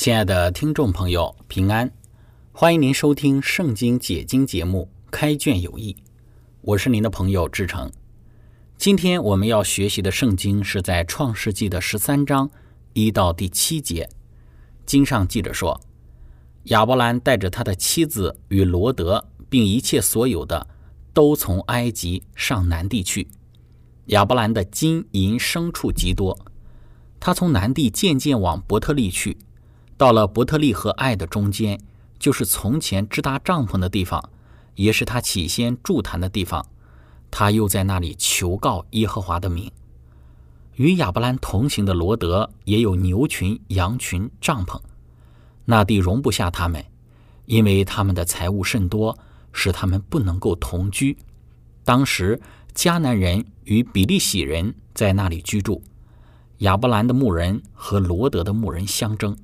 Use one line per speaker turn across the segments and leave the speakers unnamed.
亲爱的听众朋友，平安！欢迎您收听《圣经解经》节目《开卷有益》，我是您的朋友志成。今天我们要学习的圣经是在创世纪的十三章一到第七节。经上记着说，亚伯兰带着他的妻子与罗德，并一切所有的，都从埃及上南地去。亚伯兰的金银牲畜极多，他从南地渐渐往伯特利去。到了伯特利和爱的中间，就是从前支搭帐篷的地方，也是他起先筑坛的地方。他又在那里求告耶和华的名。与亚伯兰同行的罗德也有牛群、羊群、帐篷，那地容不下他们，因为他们的财物甚多，使他们不能够同居。当时迦南人与比利洗人在那里居住，亚伯兰的牧人和罗德的牧人相争。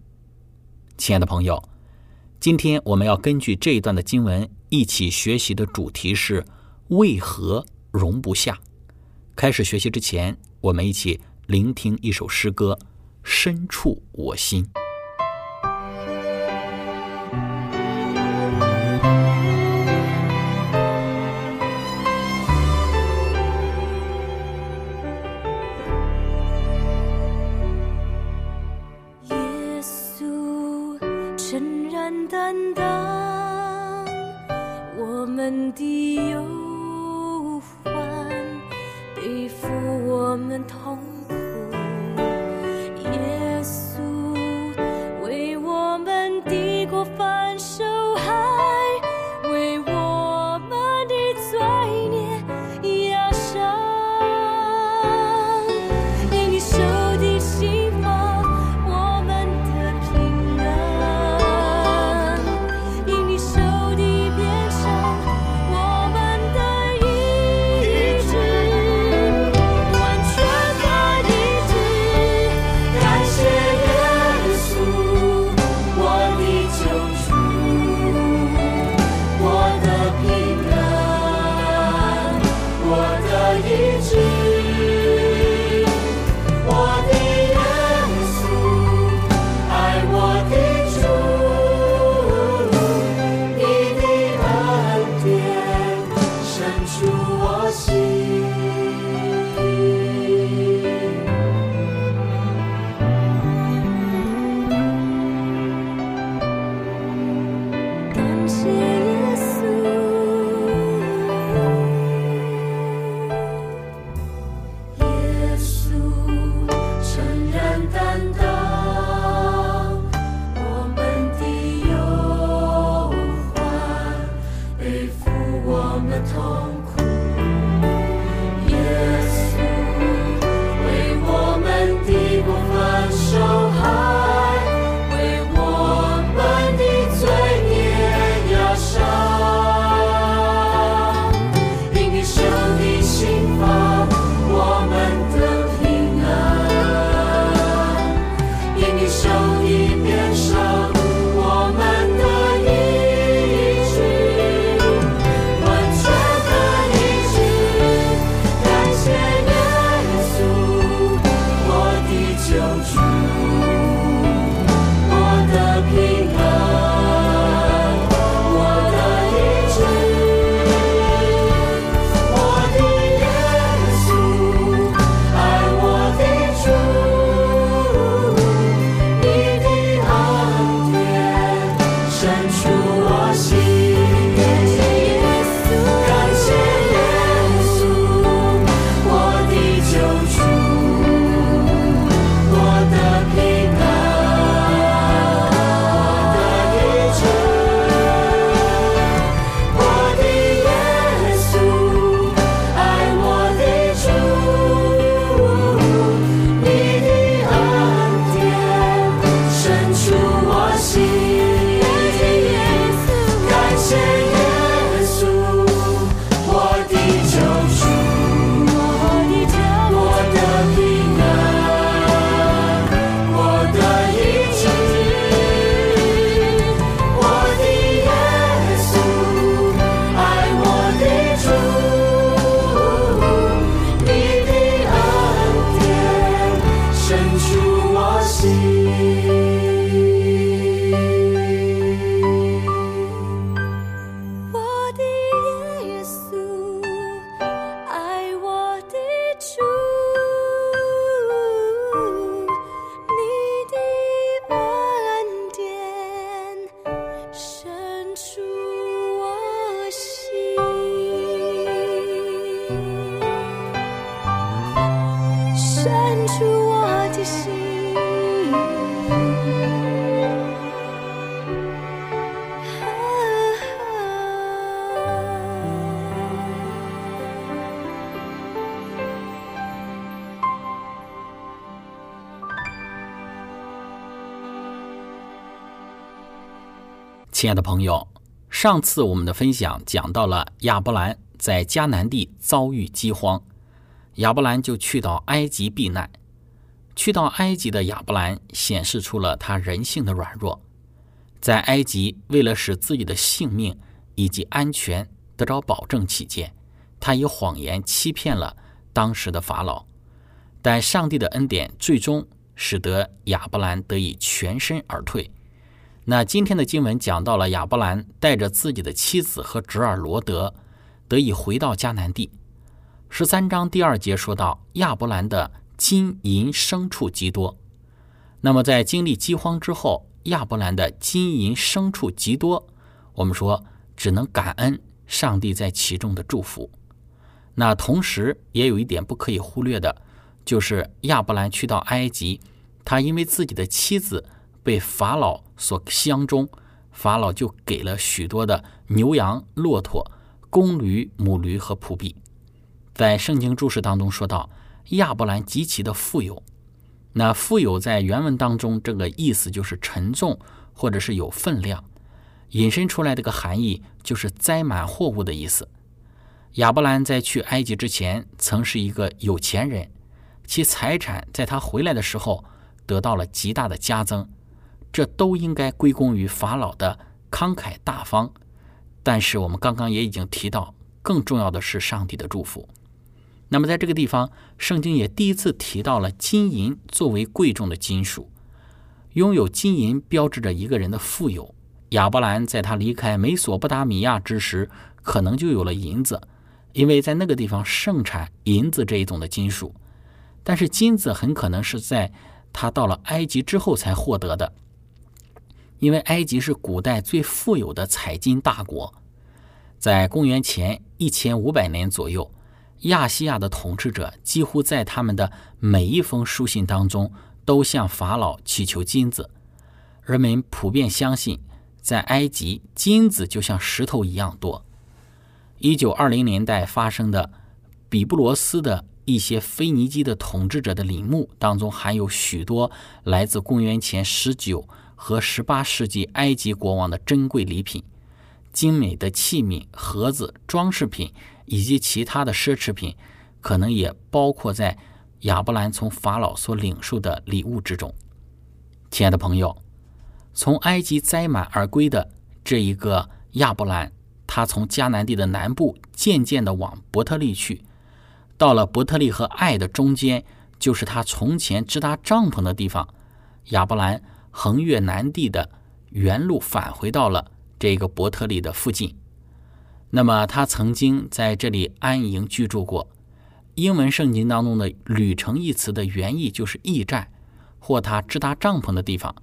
亲爱的朋友，今天我们要根据这一段的经文一起学习的主题是为何容不下。开始学习之前，我们一起聆听一首诗歌，深处我心。
很痛。
亲爱的朋友，上次我们的分享讲到了亚伯兰在迦南地遭遇饥荒，亚伯兰就去到埃及避难。去到埃及的亚伯兰显示出了他人性的软弱，在埃及为了使自己的性命以及安全得着保证起见，他以谎言欺骗了当时的法老。但上帝的恩典最终使得亚伯兰得以全身而退。那今天的经文讲到了亚伯兰带着自己的妻子和侄儿罗德，得以回到迦南地。十三章第二节说到亚伯兰的金银牲畜极多。那么在经历饥荒之后，亚伯兰的金银牲畜极多，我们说只能感恩上帝在其中的祝福。那同时也有一点不可以忽略的，就是亚伯兰去到埃及，他因为自己的妻子。被法老所相中，法老就给了许多的牛羊、骆驼、公驴、母驴和仆婢。在圣经注释当中说到，亚伯兰极其的富有。那富有在原文当中，这个意思就是沉重或者是有分量，引申出来这个含义就是载满货物的意思。亚伯兰在去埃及之前，曾是一个有钱人，其财产在他回来的时候得到了极大的加增。这都应该归功于法老的慷慨大方，但是我们刚刚也已经提到，更重要的是上帝的祝福。那么在这个地方，圣经也第一次提到了金银作为贵重的金属，拥有金银标志着一个人的富有。亚伯兰在他离开美索不达米亚之时，可能就有了银子，因为在那个地方盛产银子这一种的金属。但是金子很可能是在他到了埃及之后才获得的。因为埃及是古代最富有的采金大国，在公元前一千五百年左右，亚细亚的统治者几乎在他们的每一封书信当中都向法老祈求金子。人们普遍相信，在埃及金子就像石头一样多。一九二零年代发生的比布罗斯的一些腓尼基的统治者的陵墓当中，含有许多来自公元前十九。和18世纪埃及国王的珍贵礼品、精美的器皿、盒子、装饰品以及其他的奢侈品，可能也包括在亚伯兰从法老所领受的礼物之中。亲爱的朋友，从埃及灾满而归的这一个亚伯兰，他从迦南地的南部渐渐地往伯特利去，到了伯特利和爱的中间，就是他从前支搭帐篷的地方。亚伯兰。横越南地的原路返回到了这个伯特利的附近。那么他曾经在这里安营居住过。英文圣经当中的“旅程”一词的原意就是驿站，或他支搭帐篷的地方。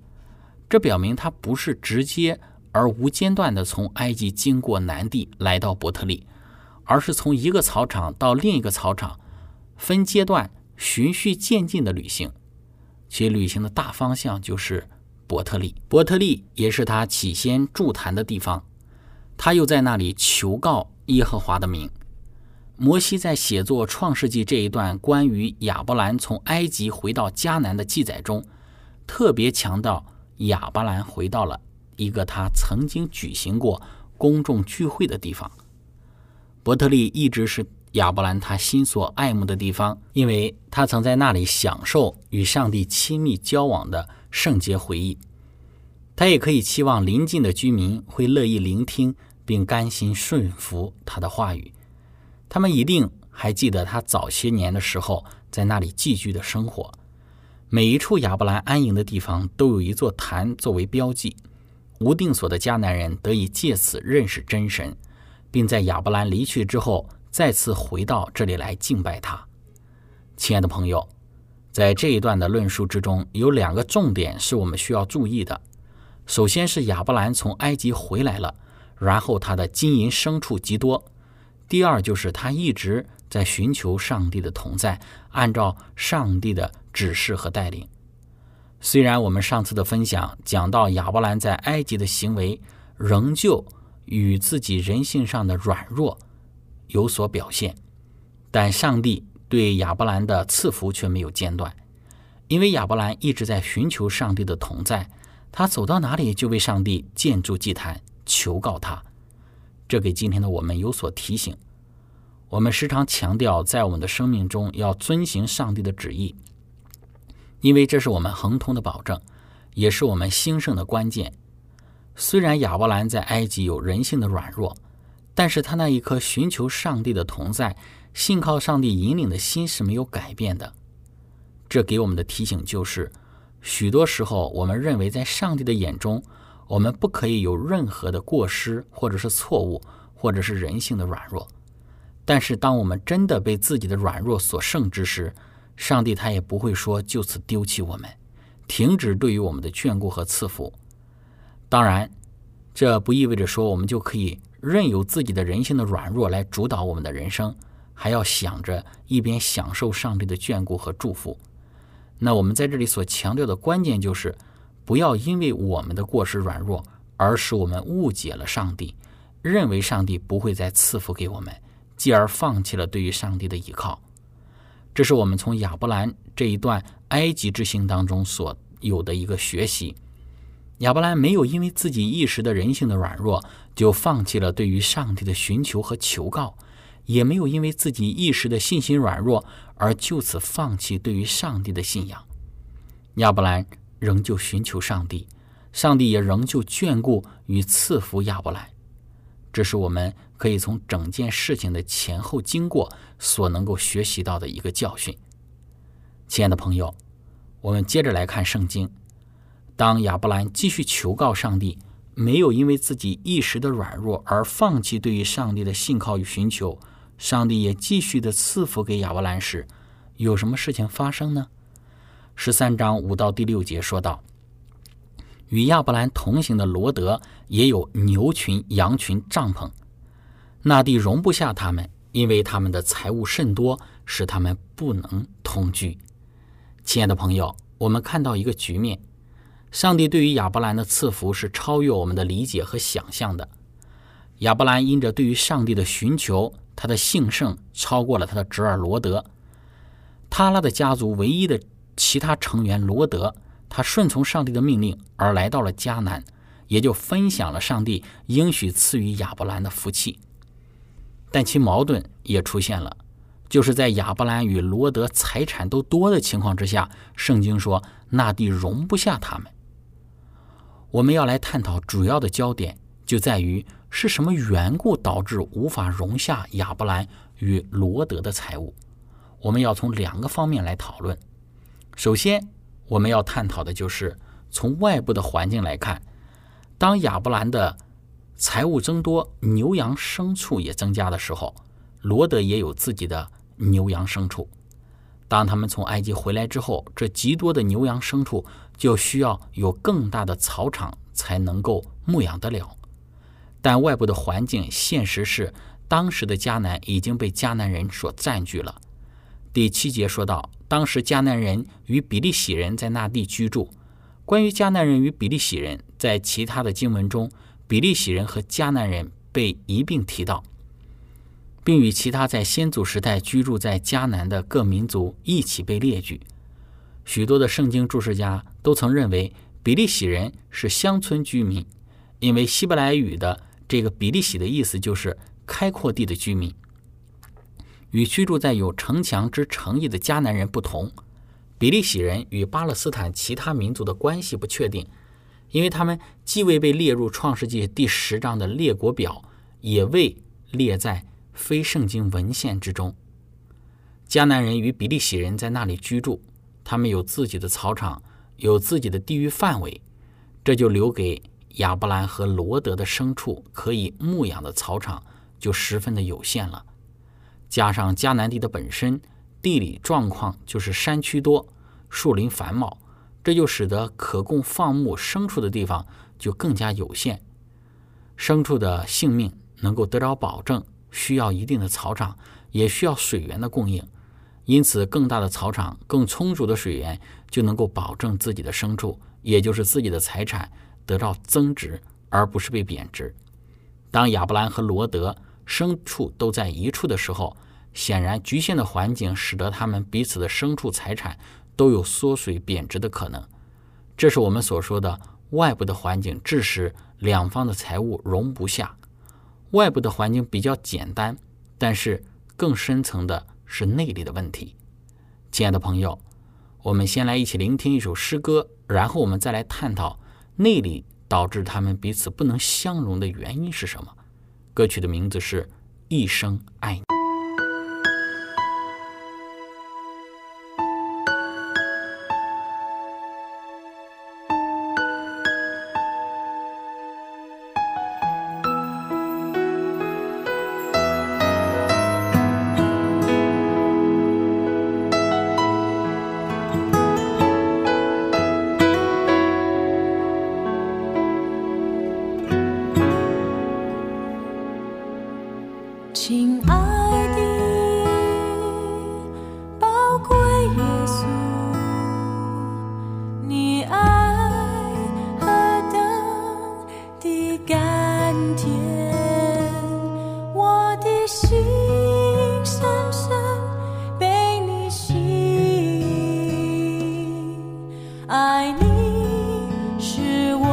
这表明他不是直接而无间断地从埃及经过南地来到伯特利，而是从一个草场到另一个草场，分阶段循序渐进的旅行。其旅行的大方向就是。伯特利，伯特利也是他起先筑坛的地方。他又在那里求告耶和华的名。摩西在写作创世纪这一段关于亚伯兰从埃及回到迦南的记载中，特别强调亚伯兰回到了一个他曾经举行过公众聚会的地方。伯特利一直是亚伯兰他心所爱慕的地方，因为他曾在那里享受与上帝亲密交往的。圣洁回忆，他也可以期望邻近的居民会乐意聆听并甘心顺服他的话语。他们一定还记得他早些年的时候在那里寄居的生活。每一处亚伯兰安营的地方都有一座坛作为标记，无定所的迦南人得以借此认识真神，并在亚伯兰离去之后再次回到这里来敬拜他。亲爱的朋友，在这一段的论述之中，有两个重点是我们需要注意的。首先是亚伯兰从埃及回来了，然后他的金银牲畜极多；第二就是他一直在寻求上帝的同在，按照上帝的指示和带领。虽然我们上次的分享讲到亚伯兰在埃及的行为，仍旧与自己人性上的软弱有所表现，但上帝对亚伯兰的赐福却没有间断，因为亚伯兰一直在寻求上帝的同在。他走到哪里就为上帝建筑祭坛，求告他。这给今天的我们有所提醒。我们时常强调，在我们的生命中要遵行上帝的旨意，因为这是我们恒通的保证，也是我们兴盛的关键。虽然亚伯兰在埃及有人性的软弱，但是他那一颗寻求上帝的同在、信靠上帝引领的心是没有改变的。这给我们的提醒就是。许多时候，我们认为在上帝的眼中，我们不可以有任何的过失，或者是错误，或者是人性的软弱。但是，当我们真的被自己的软弱所胜之时，上帝他也不会说就此丢弃我们，停止对于我们的眷顾和赐福。当然，这不意味着说我们就可以任由自己的人性的软弱来主导我们的人生，还要想着一边享受上帝的眷顾和祝福。那我们在这里所强调的关键就是，不要因为我们的过失软弱，而使我们误解了上帝，认为上帝不会再赐福给我们，继而放弃了对于上帝的依靠。这是我们从亚伯兰这一段埃及之行当中所有的一个学习。亚伯兰没有因为自己一时的人性的软弱，就放弃了对于上帝的寻求和求告。也没有因为自己一时的信心软弱而就此放弃对于上帝的信仰。亚伯兰仍旧寻求上帝，上帝也仍旧眷顾与赐福亚伯兰。这是我们可以从整件事情的前后经过所能够学习到的一个教训。亲爱的朋友，我们接着来看圣经。当亚伯兰继续求告上帝，没有因为自己一时的软弱而放弃对于上帝的信靠与寻求。上帝也继续的赐福给亚伯兰时，有什么事情发生呢？十三章五到第六节说道：“与亚伯兰同行的罗德也有牛群、羊群、帐篷，那地容不下他们，因为他们的财物甚多，使他们不能同居。”亲爱的朋友，我们看到一个局面：上帝对于亚伯兰的赐福是超越我们的理解和想象的。亚伯兰因着对于上帝的寻求。他的兴盛超过了他的侄儿罗德，他拉的家族唯一的其他成员罗德，他顺从上帝的命令而来到了迦南，也就分享了上帝应许赐予亚伯兰的福气。但其矛盾也出现了，就是在亚伯兰与罗德财产都多的情况之下，圣经说那地容不下他们。我们要来探讨主要的焦点就在于。是什么缘故导致无法容下亚伯兰与罗德的财物？我们要从两个方面来讨论。首先，我们要探讨的就是从外部的环境来看，当亚伯兰的财物增多，牛羊牲畜也增加的时候，罗德也有自己的牛羊牲畜。当他们从埃及回来之后，这极多的牛羊牲畜就需要有更大的草场才能够牧养得了。但外部的环境现实是，当时的迦南已经被迦南人所占据了。第七节说到，当时迦南人与比利洗人在那地居住。关于迦南人与比利洗人，在其他的经文中，比利洗人和迦南人被一并提到，并与其他在先祖时代居住在迦南的各民族一起被列举。许多的圣经注释家都曾认为，比利洗人是乡村居民，因为希伯来语的。这个比利洗的意思就是开阔地的居民，与居住在有城墙之城邑的迦南人不同。比利洗人与巴勒斯坦其他民族的关系不确定，因为他们既未被列入创世纪第十章的列国表，也未列在非圣经文献之中。迦南人与比利洗人在那里居住，他们有自己的草场，有自己的地域范围，这就留给亚伯兰和罗德的牲畜可以牧养的草场就十分的有限了。加上迦南地的本身地理状况就是山区多，树林繁茂，这就使得可供放牧牲畜的地方就更加有限。牲畜的性命能够得到保证，需要一定的草场，也需要水源的供应。因此，更大的草场、更充足的水源，就能够保证自己的牲畜，也就是自己的财产得到增值，而不是被贬值。当亚伯兰和罗德牲畜都在一处的时候，显然局限的环境使得他们彼此的牲畜财产都有缩水贬值的可能。这是我们所说的外部的环境致使两方的财物容不下。外部的环境比较简单，但是更深层的。是内里的问题，亲爱的朋友，我们先来一起聆听一首诗歌，然后我们再来探讨内里导致他们彼此不能相容的原因是什么。歌曲的名字是《一生爱你》。
爱你是我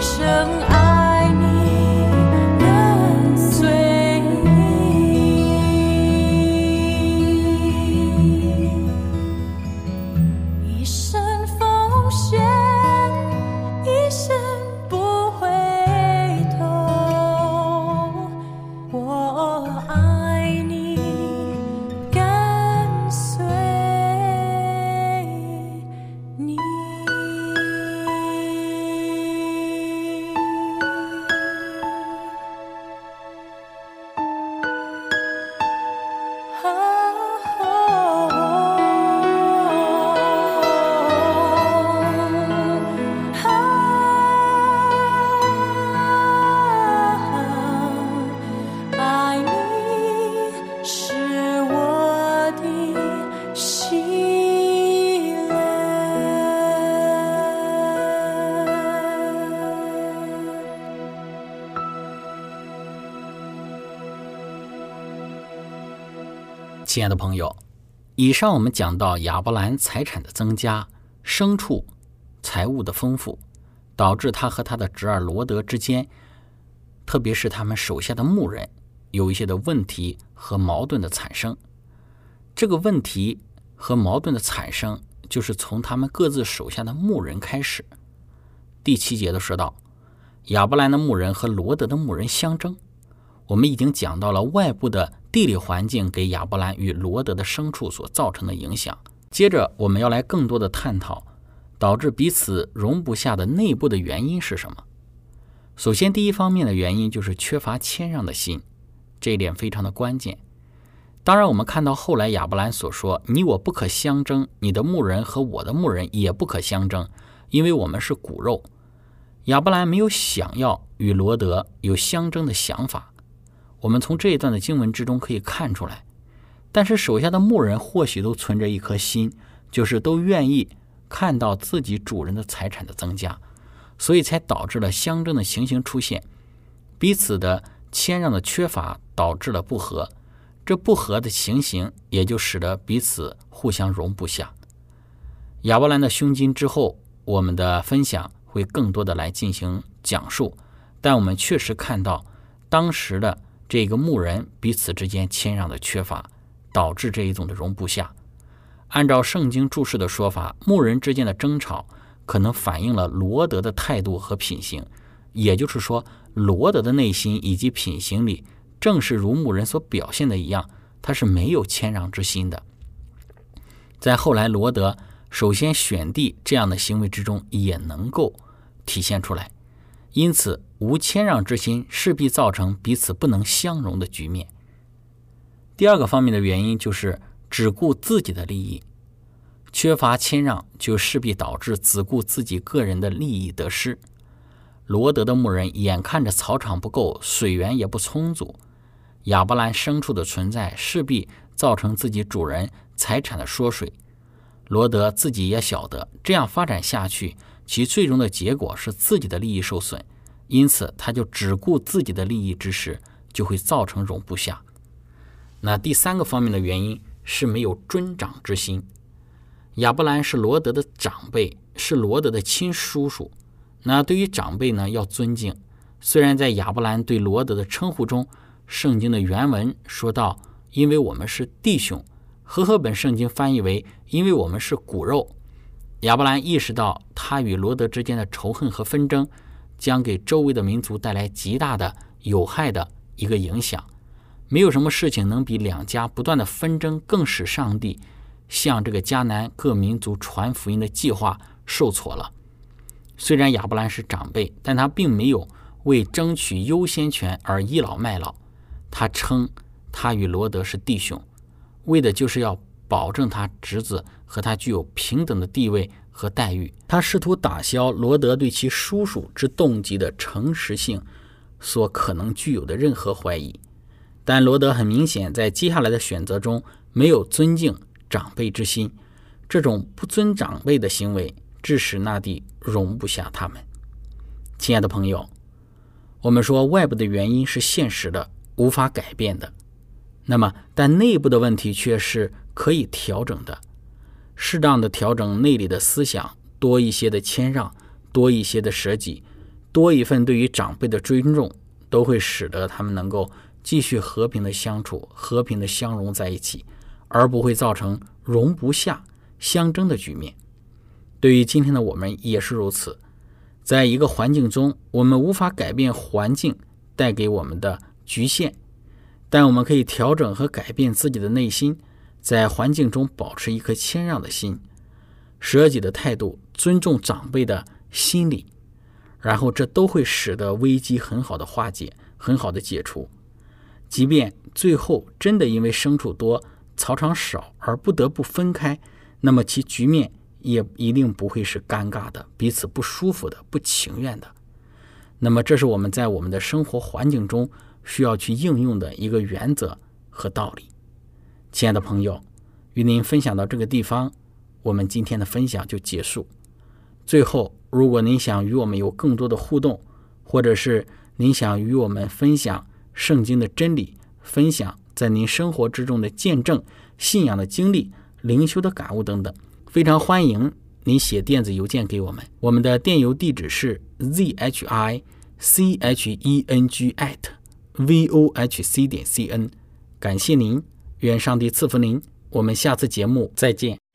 生
亲爱的朋友，以上我们讲到亚伯兰财产的增加、牲畜、财物的丰富，导致他和他的侄儿罗德之间，特别是他们手下的牧人，有一些的问题和矛盾的产生。这个问题和矛盾的产生，就是从他们各自手下的牧人开始。第七节的说到，亚伯兰的牧人和罗德的牧人相争。我们已经讲到了外部的地理环境给亚伯兰与罗德的牲畜所造成的影响。接着，我们要来更多的探讨导致彼此容不下的内部的原因是什么。首先，第一方面的原因就是缺乏谦让的心，这一点非常的关键。当然，我们看到后来亚伯兰所说：“你我不可相争，你的牧人和我的牧人也不可相争，因为我们是骨肉。”亚伯兰没有想要与罗德有相争的想法。我们从这一段的经文之中可以看出来，但是手下的牧人或许都存着一颗心，就是都愿意看到自己主人的财产的增加，所以才导致了相争的情形出现，彼此的谦让的缺乏导致了不和，这不和的情形也就使得彼此互相容不下。亚伯兰的胸襟之后，我们的分享会更多的来进行讲述，但我们确实看到当时的。这个牧人彼此之间谦让的缺乏，导致这一种的容不下。按照圣经注释的说法，牧人之间的争吵可能反映了罗德的态度和品行，也就是说，罗德的内心以及品行里，正是如牧人所表现的一样，他是没有谦让之心的。在后来罗德首先选地这样的行为之中，也能够体现出来。因此，无谦让之心，势必造成彼此不能相容的局面。第二个方面的原因就是只顾自己的利益，缺乏谦让，就势必导致只顾自己个人的利益得失。罗德的牧人眼看着草场不够，水源也不充足，亚伯兰牲畜的存在势必造成自己主人财产的缩水。罗德自己也晓得，这样发展下去。其最终的结果是自己的利益受损，因此他就只顾自己的利益之时，就会造成容不下。那第三个方面的原因是没有尊长之心。亚伯兰是罗德的长辈，是罗德的亲叔叔。那对于长辈呢，要尊敬。虽然在亚伯兰对罗德的称呼中，圣经的原文说到“因为我们是弟兄”，和合本圣经翻译为“因为我们是骨肉”。亚伯兰意识到，他与罗德之间的仇恨和纷争，将给周围的民族带来极大的有害的一个影响。没有什么事情能比两家不断的纷争更使上帝向这个迦南各民族传福音的计划受挫了。虽然亚伯兰是长辈，但他并没有为争取优先权而倚老卖老。他称他与罗德是弟兄，为的就是要。保证他侄子和他具有平等的地位和待遇。他试图打消罗德对其叔叔之动机的诚实性所可能具有的任何怀疑。但罗德很明显在接下来的选择中没有尊敬长辈之心，这种不尊长辈的行为致使那地容不下他们。亲爱的朋友，我们说外部的原因是现实的、无法改变的，那么但内部的问题却是。可以调整的，适当的调整内里的思想，多一些的谦让，多一些的舍己，多一份对于长辈的尊重，都会使得他们能够继续和平的相处，和平的相融在一起，而不会造成容不下、相争的局面。对于今天的我们也是如此，在一个环境中，我们无法改变环境带给我们的局限，但我们可以调整和改变自己的内心。在环境中保持一颗谦让的心、舍己的态度、尊重长辈的心理，然后这都会使得危机很好的化解、很好的解除。即便最后真的因为牲畜多、草场少而不得不分开，那么其局面也一定不会是尴尬的、彼此不舒服的、不情愿的。那么，这是我们在我们的生活环境中需要去应用的一个原则和道理。亲爱的朋友，与您分享到这个地方，我们今天的分享就结束。最后，如果您想与我们有更多的互动，或者是您想与我们分享圣经的真理，分享在您生活之中的见证、信仰的经历、灵修的感悟等等。非常欢迎您写电子邮件给我们，我们的电邮地址是 z h i c h e n g at v o h c 点 c n。感谢您，愿上帝赐福您。我们下次节目再见。